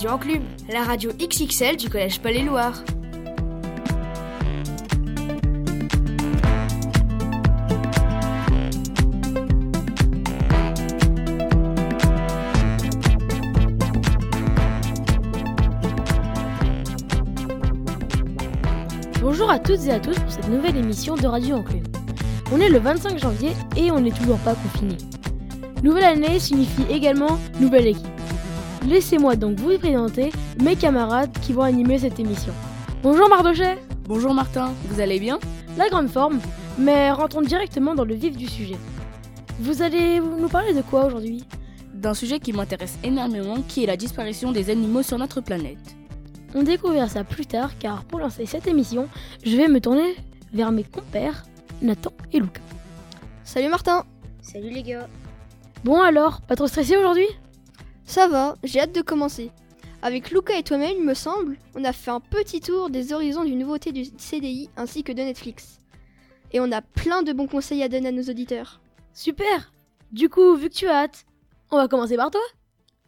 Radio Enclume, la radio XXL du Collège Palais-Loire. Bonjour à toutes et à tous pour cette nouvelle émission de Radio Enclume. On est le 25 janvier et on n'est toujours pas confiné. Nouvelle année signifie également nouvelle équipe. Laissez-moi donc vous présenter mes camarades qui vont animer cette émission. Bonjour Mardochet Bonjour Martin, vous allez bien? La grande forme, mais rentrons directement dans le vif du sujet. Vous allez nous parler de quoi aujourd'hui? D'un sujet qui m'intéresse énormément, qui est la disparition des animaux sur notre planète. On découvrira ça plus tard car pour lancer cette émission, je vais me tourner vers mes compères Nathan et Lucas. Salut Martin Salut les gars Bon alors, pas trop stressé aujourd'hui? Ça va, j'ai hâte de commencer. Avec Luca et toi-même, il me semble, on a fait un petit tour des horizons du nouveauté du CDI ainsi que de Netflix. Et on a plein de bons conseils à donner à nos auditeurs. Super! Du coup, vu que tu as hâte, on va commencer par toi.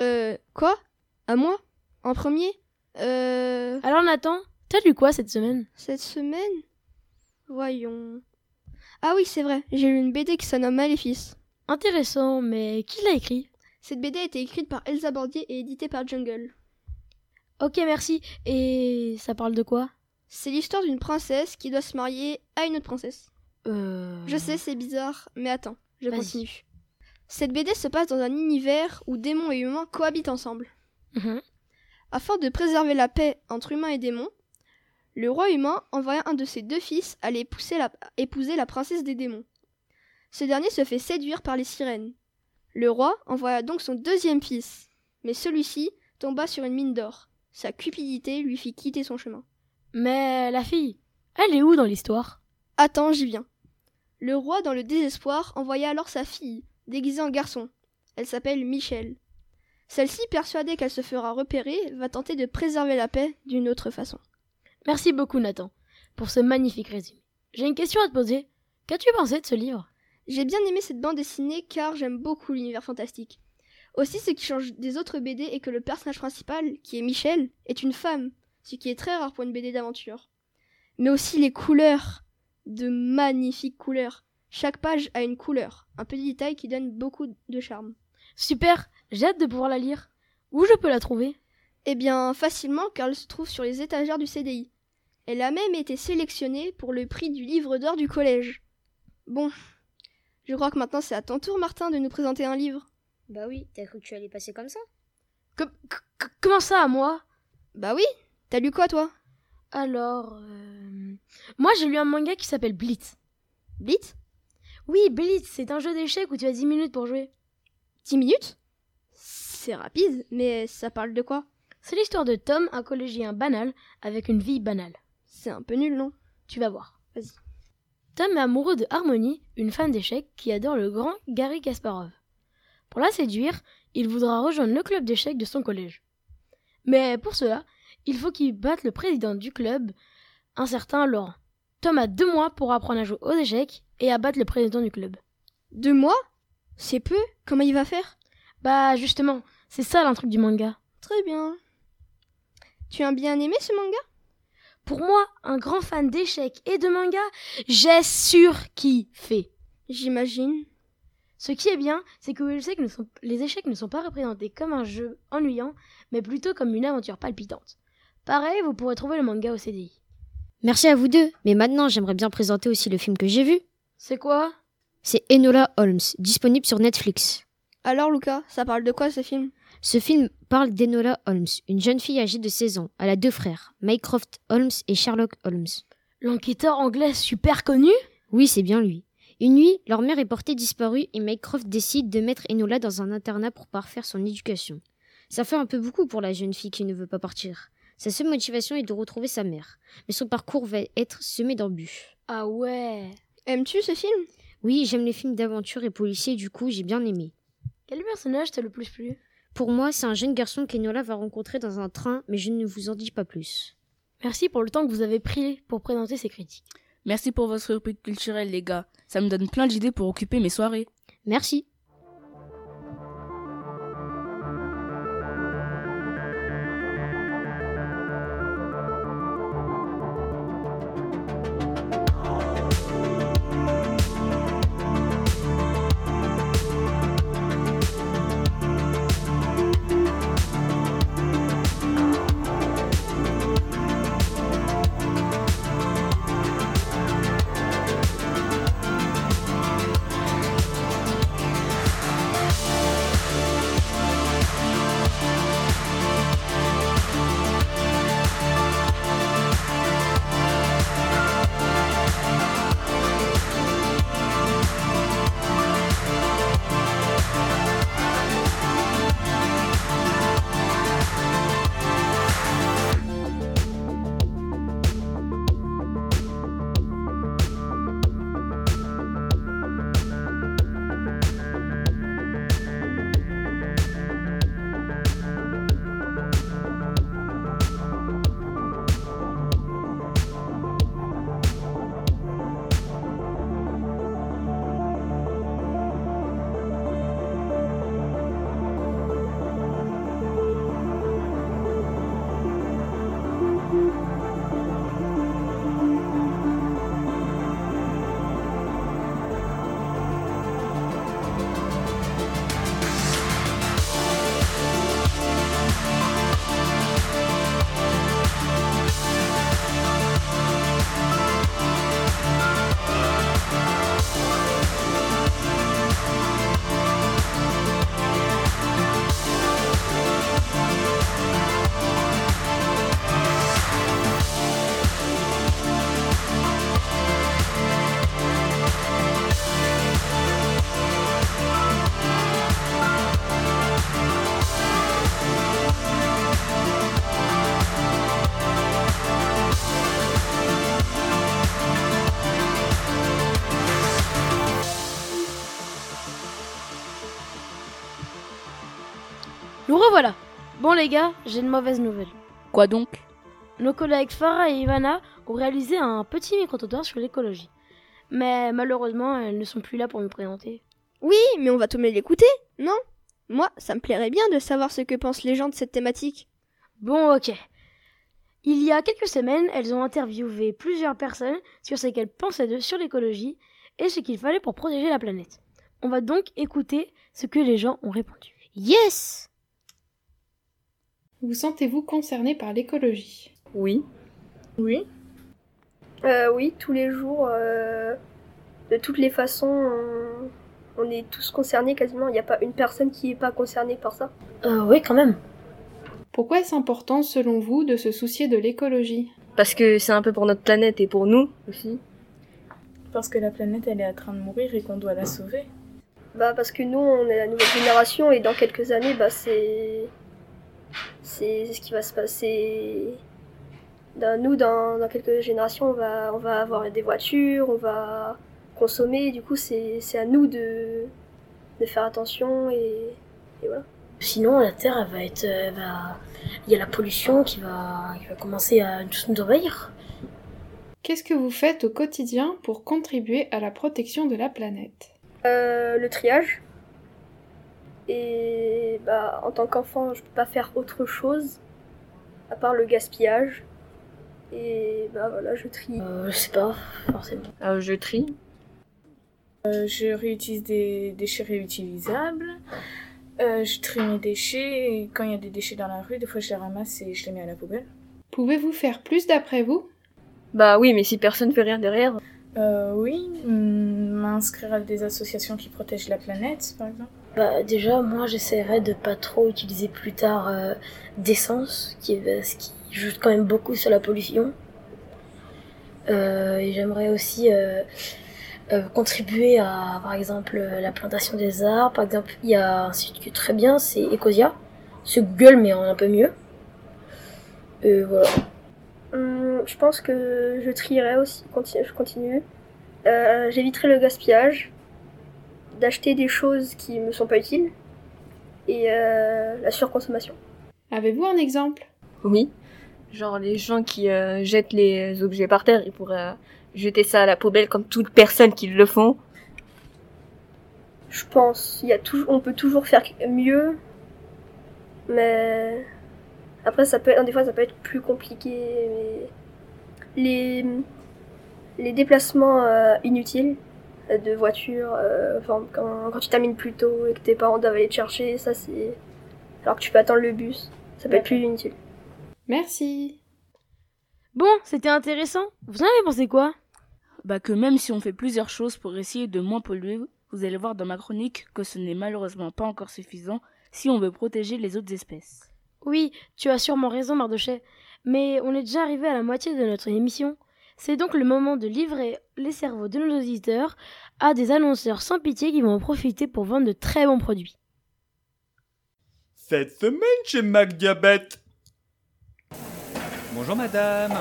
Euh, quoi? À moi? En premier? Euh... Alors Nathan, t'as lu quoi cette semaine? Cette semaine? Voyons... Ah oui, c'est vrai, j'ai lu une BD qui nomme Maléfice. Intéressant, mais qui l'a écrit? Cette BD a été écrite par Elsa Bordier et éditée par Jungle. Ok, merci. Et ça parle de quoi? C'est l'histoire d'une princesse qui doit se marier à une autre princesse. Euh... Je sais, c'est bizarre, mais attends, je continue. Cette BD se passe dans un univers où démons et humains cohabitent ensemble. Mhm. Afin de préserver la paix entre humains et démons, le roi humain envoya un de ses deux fils aller pousser la- épouser la princesse des démons. Ce dernier se fait séduire par les sirènes. Le roi envoya donc son deuxième fils, mais celui-ci tomba sur une mine d'or. Sa cupidité lui fit quitter son chemin. Mais la fille, elle est où dans l'histoire? Attends, j'y viens. Le roi, dans le désespoir, envoya alors sa fille, déguisée en garçon. Elle s'appelle Michel. Celle-ci, persuadée qu'elle se fera repérer, va tenter de préserver la paix d'une autre façon. Merci beaucoup Nathan pour ce magnifique résumé. J'ai une question à te poser. Qu'as-tu pensé de ce livre? J'ai bien aimé cette bande dessinée car j'aime beaucoup l'univers fantastique. Aussi, ce qui change des autres BD est que le personnage principal, qui est Michel, est une femme, ce qui est très rare pour une BD d'aventure. Mais aussi les couleurs, de magnifiques couleurs. Chaque page a une couleur, un petit détail qui donne beaucoup de charme. Super, j'ai hâte de pouvoir la lire. Où je peux la trouver? Eh bien, facilement car elle se trouve sur les étagères du CDI. Elle a même été sélectionnée pour le prix du livre d'or du collège. Bon, je crois que maintenant c'est à ton tour, Martin, de nous présenter un livre. Bah oui, t'as cru que tu allais passer comme ça Com- c- c- Comment ça, à moi? Bah oui, t'as lu quoi toi? Alors, euh, moi j'ai lu un manga qui s'appelle Blitz. Blitz? Oui, Blitz, c'est un jeu d'échecs où tu as 10 minutes pour jouer. 10 minutes? C'est rapide, mais ça parle de quoi? C'est l'histoire de Tom, un collégien banal, avec une vie banale. C'est un peu nul, non? Tu vas voir. Vas-y. Tom est amoureux de Harmony, une fan d'échecs qui adore le grand Gary Kasparov. Pour la séduire, il voudra rejoindre le club d'échecs de son collège. Mais pour cela, il faut qu'il batte le président du club, un certain Laurent. Tom a deux mois pour apprendre à jouer aux échecs et à battre le président du club. Deux mois? C'est peu? Comment il va faire? Bah justement, c'est ça l'intrigue du manga. Très bien. Tu as bien aimé ce manga? Pour moi, un grand fan d'échecs et de manga, j'ai surkiffé. J'imagine. Ce qui est bien, c'est que les échecs, ne sont, les échecs ne sont pas représentés comme un jeu ennuyant, mais plutôt comme une aventure palpitante. Pareil, vous pourrez trouver le manga au CDI. Merci à vous deux, mais maintenant j'aimerais bien présenter aussi le film que j'ai vu. C'est quoi? C'est Enola Holmes, disponible sur Netflix. Alors, Lucas, ça parle de quoi ce film? Ce film parle d'Enola Holmes, une jeune fille âgée de 16 ans. Elle a deux frères, Mycroft Holmes et Sherlock Holmes. L'enquêteur anglais super connu? Oui, c'est bien lui. Une nuit, leur mère est portée disparue et Mycroft décide de mettre Enola dans un internat pour parfaire son éducation. Ça fait un peu beaucoup pour la jeune fille qui ne veut pas partir. Sa seule motivation est de retrouver sa mère, mais son parcours va être semé d'embûches. Ah ouais. Aimes-tu ce film? Oui, j'aime les films d'aventure et policiers, du coup j'ai bien aimé. Quel personnage t'a le plus plu? Pour moi, c'est un jeune garçon qu'Enola va rencontrer dans un train, mais je ne vous en dis pas plus. Merci pour le temps que vous avez pris pour présenter ces critiques. Merci pour votre rubrique culturelle, les gars. Ça me donne plein d'idées pour occuper mes soirées. Merci. Nous revoilà. Bon les gars, j'ai une mauvaise nouvelle. Quoi donc? Nos collègues Farah et Ivana ont réalisé un petit micro-trottoir sur l'écologie. Mais malheureusement, elles ne sont plus là pour me présenter. Oui, mais on va tout de même l'écouter, non? Moi, ça me plairait bien de savoir ce que pensent les gens de cette thématique. Bon, ok. Il y a quelques semaines, elles ont interviewé plusieurs personnes sur ce qu'elles pensaient d'eux sur l'écologie et ce qu'il fallait pour protéger la planète. On va donc écouter ce que les gens ont répondu. Yes Vous sentez-vous concerné par l'écologie? Oui. Oui. Euh, oui, tous les jours, euh, de toutes les façons, on, on est tous concernés quasiment. Il n'y a pas une personne qui n'est pas concernée par ça. Euh, oui, quand même. Pourquoi est-ce important, selon vous, de se soucier de l'écologie? Parce que c'est un peu pour notre planète et pour nous aussi. Parce que la planète, elle est en train de mourir et qu'on doit la sauver. Bah parce que nous, on est la nouvelle génération et dans quelques années, bah c'est c'est ce qui va se passer. Dans, nous, dans, dans quelques générations, on va on va avoir des voitures, on va consommer. Du coup, c'est c'est à nous de de faire attention et, et voilà. Sinon, la Terre, elle va être, elle va... il y a la pollution qui va, qui va commencer à tous nous envahir. Qu'est-ce que vous faites au quotidien pour contribuer à la protection de la planète? Euh, le triage. Et bah, en tant qu'enfant, je peux pas faire autre chose à part le gaspillage. Et bah voilà, je trie. Euh, je sais pas, forcément. Euh, je trie. Euh, je réutilise des déchets réutilisables. Euh, je trie mes déchets. Et quand il y a des déchets dans la rue, des fois je les ramasse et je les mets à la poubelle. Pouvez-vous faire plus d'après vous? Bah oui, mais si personne fait rien derrière. Euh, oui, m'inscrire à des associations qui protègent la planète, par exemple. Bah déjà, moi j'essaierais de pas trop utiliser plus tard euh, d'essence, qui, est- ce qui joue quand même beaucoup sur la pollution. Euh, et j'aimerais aussi euh, euh, contribuer à, par exemple, euh, la plantation des arbres. Par exemple, il y a un site qui est très bien, c'est Ecosia. C'est Google, mais en un peu mieux. Et voilà. Hum, je pense que je trierai aussi, je continue. Euh, J'éviterai le gaspillage, d'acheter des choses qui me sont pas utiles et euh, la surconsommation. Avez-vous un exemple? Oui. Genre les gens qui euh, jettent les objets par terre, ils pourraient euh, jeter ça à la poubelle comme toute personne qui le font. Je pense, il y a toujours, on peut toujours faire mieux, mais après ça peut, être- des fois ça peut être plus compliqué. Mais les, les déplacements euh, inutiles de voiture, euh, enfin, quand, quand tu termines plus tôt et que tes parents doivent aller te chercher, ça c'est. Alors que tu peux attendre le bus, ça peut être plus inutile. Merci. Bon, c'était intéressant. Vous en avez pensé quoi? Bah que même si on fait plusieurs choses pour essayer de moins polluer, vous allez voir dans ma chronique que ce n'est malheureusement pas encore suffisant si on veut protéger les autres espèces. Oui, tu as sûrement raison, Mardochet. Mais on est déjà arrivé à la moitié de notre émission. C'est donc le moment de livrer les cerveaux de nos auditeurs à des annonceurs sans pitié qui vont en profiter pour vendre de très bons produits. Cette semaine chez MacDiabète. Bonjour madame.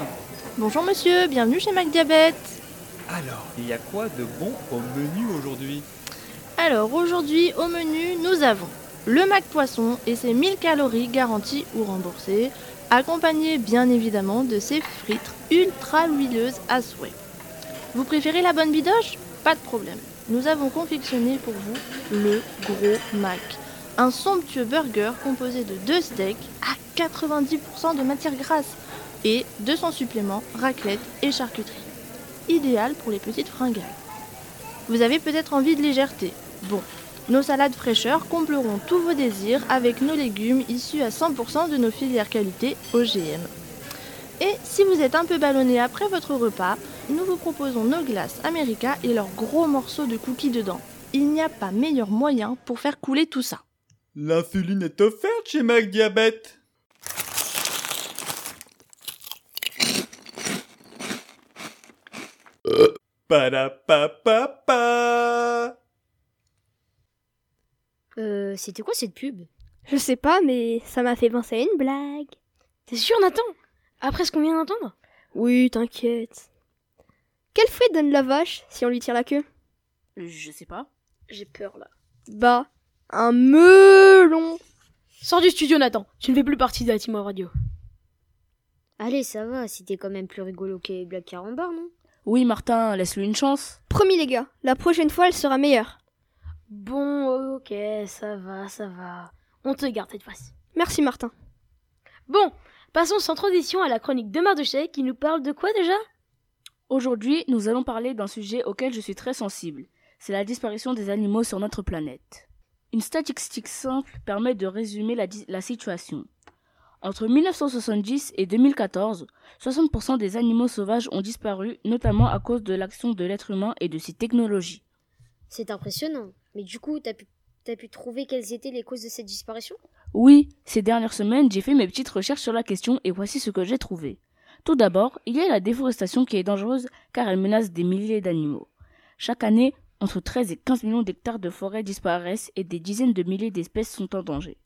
Bonjour monsieur, bienvenue chez MacDiabète. Alors, il y a quoi de bon au menu aujourd'hui? Alors aujourd'hui au menu nous avons le Mac Poisson et ses 1000 calories garanties ou remboursées, accompagné bien évidemment de ses frites ultra huileuses à souhait. Vous préférez la bonne bidoche? Pas de problème. Nous avons confectionné pour vous le gros Mac. Un somptueux burger composé de deux steaks à 90% de matière grasse et 200 suppléments, raclette et charcuterie. Idéal pour les petites fringales. Vous avez peut-être envie de légèreté. Bon, nos salades fraîcheurs combleront tous vos désirs avec nos légumes issus à 100% de nos filières qualité OGM. Et si vous êtes un peu ballonné après votre repas, nous vous proposons nos glaces America et leurs gros morceaux de cookies dedans. Il n'y a pas meilleur moyen pour faire couler tout ça. L'insuline est offerte chez MacDiabète. Euh, c'était quoi cette pub? Je sais pas, mais ça m'a fait penser à une blague. T'es sûr, Nathan? Après ce qu'on vient d'entendre? Oui, t'inquiète. Quel fruit donne la vache si on lui tire la queue? Je sais pas. J'ai peur là. Bah, un melon. Sors du studio, Nathan. Tu ne fais plus partie de la team radio. Allez, ça va, c'était quand même plus rigolo que les blagues carambar, non? Oui, Martin, laisse-lui une chance. Promis les gars, la prochaine fois elle sera meilleure. Bon, ok, ça va, ça va. On te garde cette fois-ci. Merci Martin. Bon, passons sans transition à la chronique de Mardoché qui nous parle de quoi déjà? Aujourd'hui, nous allons parler d'un sujet auquel je suis très sensible. C'est la disparition des animaux sur notre planète. Une statistique simple permet de résumer la, la situation. Entre 1970 et 2014, 60% des animaux sauvages ont disparu, notamment à cause de l'action de l'être humain et de ses technologies. C'est impressionnant. Mais du coup, t'as pu, t'as pu trouver quelles étaient les causes de cette disparition? Oui, ces dernières semaines, j'ai fait mes petites recherches sur la question et voici ce que j'ai trouvé. Tout d'abord, il y a la déforestation qui est dangereuse car elle menace des milliers d'animaux. Chaque année, entre 13 et 15 millions d'hectares de forêt disparaissent et des dizaines de milliers d'espèces sont en danger.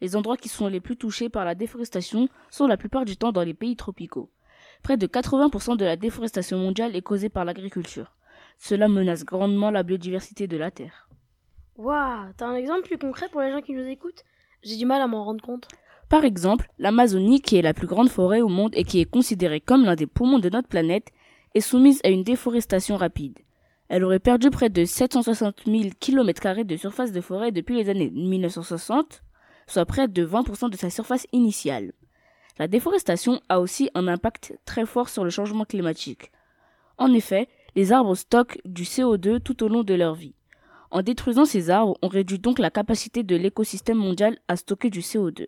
Les endroits qui sont les plus touchés par la déforestation sont la plupart du temps dans les pays tropicaux. Près de 80% de la déforestation mondiale est causée par l'agriculture. Cela menace grandement la biodiversité de la Terre. Waouh, t'as un exemple plus concret pour les gens qui nous écoutent? J'ai du mal à m'en rendre compte. Par exemple, l'Amazonie, qui est la plus grande forêt au monde et qui est considérée comme l'un des poumons de notre planète, est soumise à une déforestation rapide. Elle aurait perdu près de 760 000 km de surface de forêt depuis les années 1960, soit près de 20% de sa surface initiale. La déforestation a aussi un impact très fort sur le changement climatique. En effet, les arbres stockent du CO2 tout au long de leur vie. En détruisant ces arbres, on réduit donc la capacité de l'écosystème mondial à stocker du CO2.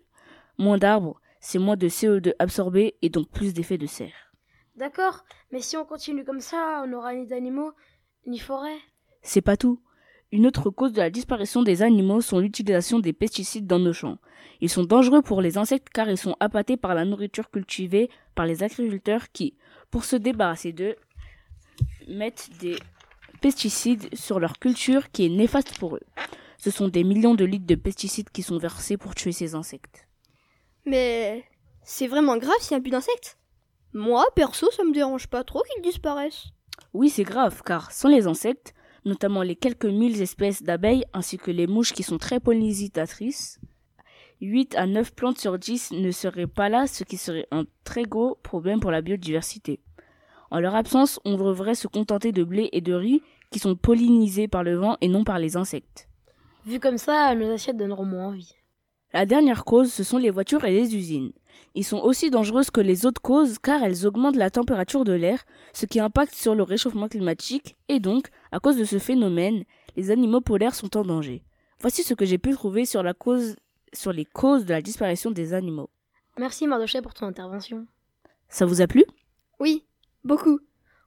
Moins d'arbres, c'est moins de CO2 absorbé et donc plus d'effets de serre. D'accord, mais si on continue comme ça, on n'aura ni d'animaux, ni forêt. C'est pas tout. Une autre cause de la disparition des animaux sont l'utilisation des pesticides dans nos champs. Ils sont dangereux pour les insectes car ils sont appâtés par la nourriture cultivée par les agriculteurs qui, pour se débarrasser d'eux, mettent des pesticides sur leur culture qui est néfaste pour eux. Ce sont des millions de litres de pesticides qui sont versés pour tuer ces insectes. Mais c'est vraiment grave s'il n'y a plus d'insectes Moi, perso, ça me dérange pas trop qu'ils disparaissent. Oui, c'est grave, car sans les insectes, notamment les quelques mille espèces d'abeilles ainsi que les mouches qui sont très pollinisitatrices, 8 à 9 plantes sur 10 ne seraient pas là, ce qui serait un très gros problème pour la biodiversité. En leur absence, on devrait se contenter de blé et de riz qui sont pollinisés par le vent et non par les insectes. Vu comme ça, nos assiettes donneront moins envie. La dernière cause, ce sont les voitures et les usines. Ils sont aussi dangereuses que les autres causes car elles augmentent la température de l'air, ce qui impacte sur le réchauffement climatique, et donc, à cause de ce phénomène, les animaux polaires sont en danger. Voici ce que j'ai pu trouver sur, la cause, sur les causes de la disparition des animaux. Merci Mardoché pour ton intervention. Ça vous a plu? Oui, beaucoup.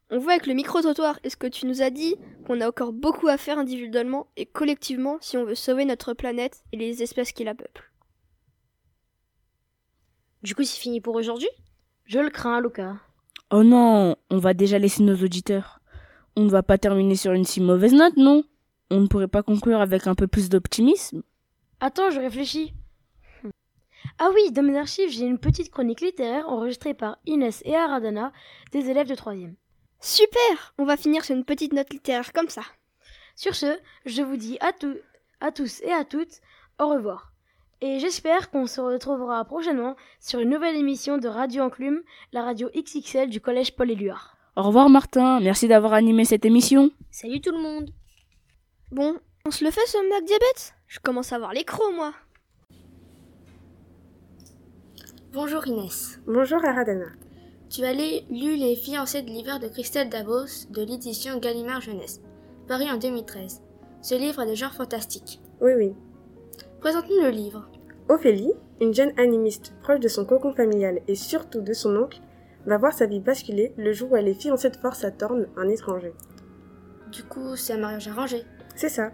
On voit avec le micro-trottoir et ce que tu nous as dit qu'on a encore beaucoup à faire individuellement et collectivement si on veut sauver notre planète et les espèces qui la peuplent? Du coup, c'est fini pour aujourd'hui? Je le crains, Luca. Oh non, on va déjà laisser nos auditeurs. On ne va pas terminer sur une si mauvaise note, non? On ne pourrait pas conclure avec un peu plus d'optimisme? Attends, je réfléchis. Ah oui, dans mes archives, j'ai une petite chronique littéraire enregistrée par Inès et Aradana, des élèves de 3e. Super On va finir sur une petite note littéraire comme ça. Sur ce, je vous dis à, tous, à tous et à toutes au revoir. Et j'espère qu'on se retrouvera prochainement sur une nouvelle émission de Radio Enclume, la radio XXL du collège Paul Éluard. Au revoir Martin, merci d'avoir animé cette émission. Salut tout le monde. Bon, on se le fait ce Mac Diabète? Je commence à avoir les crocs moi. Bonjour Inès. Bonjour Aradana. Tu as lu Les fiancés de l'hiver de Christelle Davos de l'édition Gallimard Jeunesse, paru en 2013. Ce livre est de genre fantastique. Oui, oui. Présente-nous le livre. Ophélie, une jeune animiste proche de son cocon familial et surtout de son oncle, va voir sa vie basculer le jour où elle est fiancée de force à Thorne, un étranger. Du coup, c'est un mariage arrangé. C'est ça.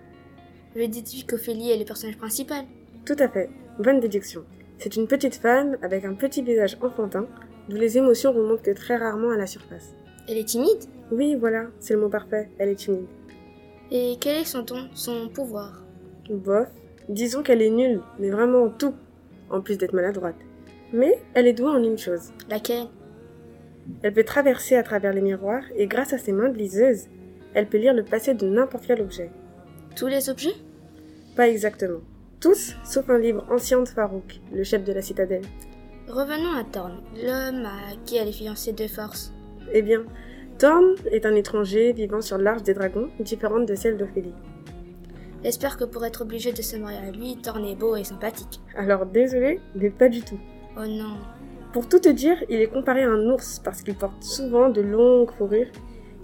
Je déduis qu'Ophélie est le personnage principal? Tout à fait. Bonne déduction. C'est une petite femme avec un petit visage enfantin, d'où les émotions remontent que très rarement à la surface. Elle est timide? Oui, voilà, c'est le mot parfait, elle est timide. Et quel est son ton, son pouvoir? Bof, disons qu'elle est nulle, mais vraiment tout, en plus d'être maladroite. Mais elle est douée en une chose. Laquelle? Elle peut traverser à travers les miroirs et grâce à ses mains de liseuse, elle peut lire le passé de n'importe quel objet. Tous les objets? Pas exactement. Tous, sauf un livre ancien de Farouk, le chef de la citadelle. Revenons à Thorn, l'homme à qui elle est fiancée de force. Eh bien, Thorn est un étranger vivant sur l'Arche des Dragons, différente de celle d'Ophélie. J'espère que pour être obligé de se marier à lui, Thorn est beau et sympathique. Alors désolé, mais pas du tout. Oh non. Pour tout te dire, il est comparé à un ours parce qu'il porte souvent de longues fourrures.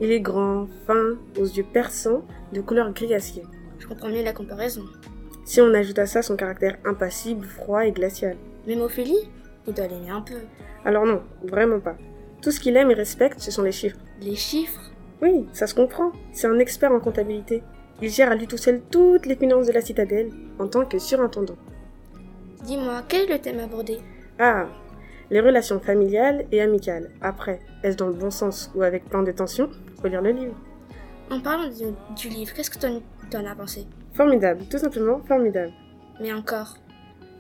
Il est grand, fin, aux yeux perçants, de couleur gris acier. Je comprends mieux la comparaison. Si on ajoute à ça son caractère impassible, froid et glacial. Même Ophélie Il doit l'aimer un peu. Alors non, vraiment pas. Tout ce qu'il aime et respecte, ce sont les chiffres. Les chiffres Oui, ça se comprend. C'est un expert en comptabilité. Il gère à lui tout seul toutes les finances de la citadelle, en tant que surintendant. Dis-moi, quel est le thème abordé? Ah, les relations familiales et amicales. Après, est-ce dans le bon sens ou avec plein de tensions? Faut lire le livre. En parlant du, du livre, qu'est-ce que tu en as pensé? Formidable, tout simplement formidable. Mais encore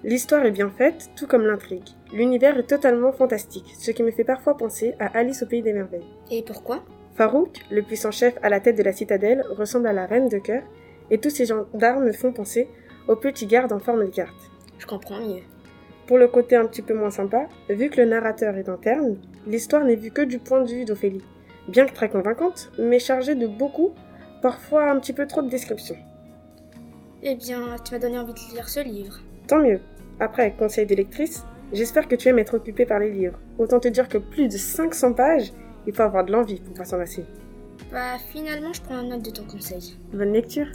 L'histoire est bien faite, tout comme l'intrigue. L'univers est totalement fantastique, ce qui me fait parfois penser à Alice au pays des merveilles. Et pourquoi? Farouk, le puissant chef à la tête de la citadelle, ressemble à la reine de cœur, et tous ces gendarmes me font penser au petit garde en forme de carte. Je comprends mieux. Pour le côté un petit peu moins sympa, vu que le narrateur est interne, l'histoire n'est vue que du point de vue d'Ophélie. Bien que très convaincante, mais chargée de beaucoup, parfois un petit peu trop de descriptions. Eh bien, tu m'as donné envie de lire ce livre. Tant mieux. Après, conseil de lectrice, j'espère que tu aimes être occupée par les livres. Autant te dire que plus de 500 pages, il faut avoir de l'envie pour pas s'en lasser. Bah, finalement, je prends note de ton conseil. Bonne lecture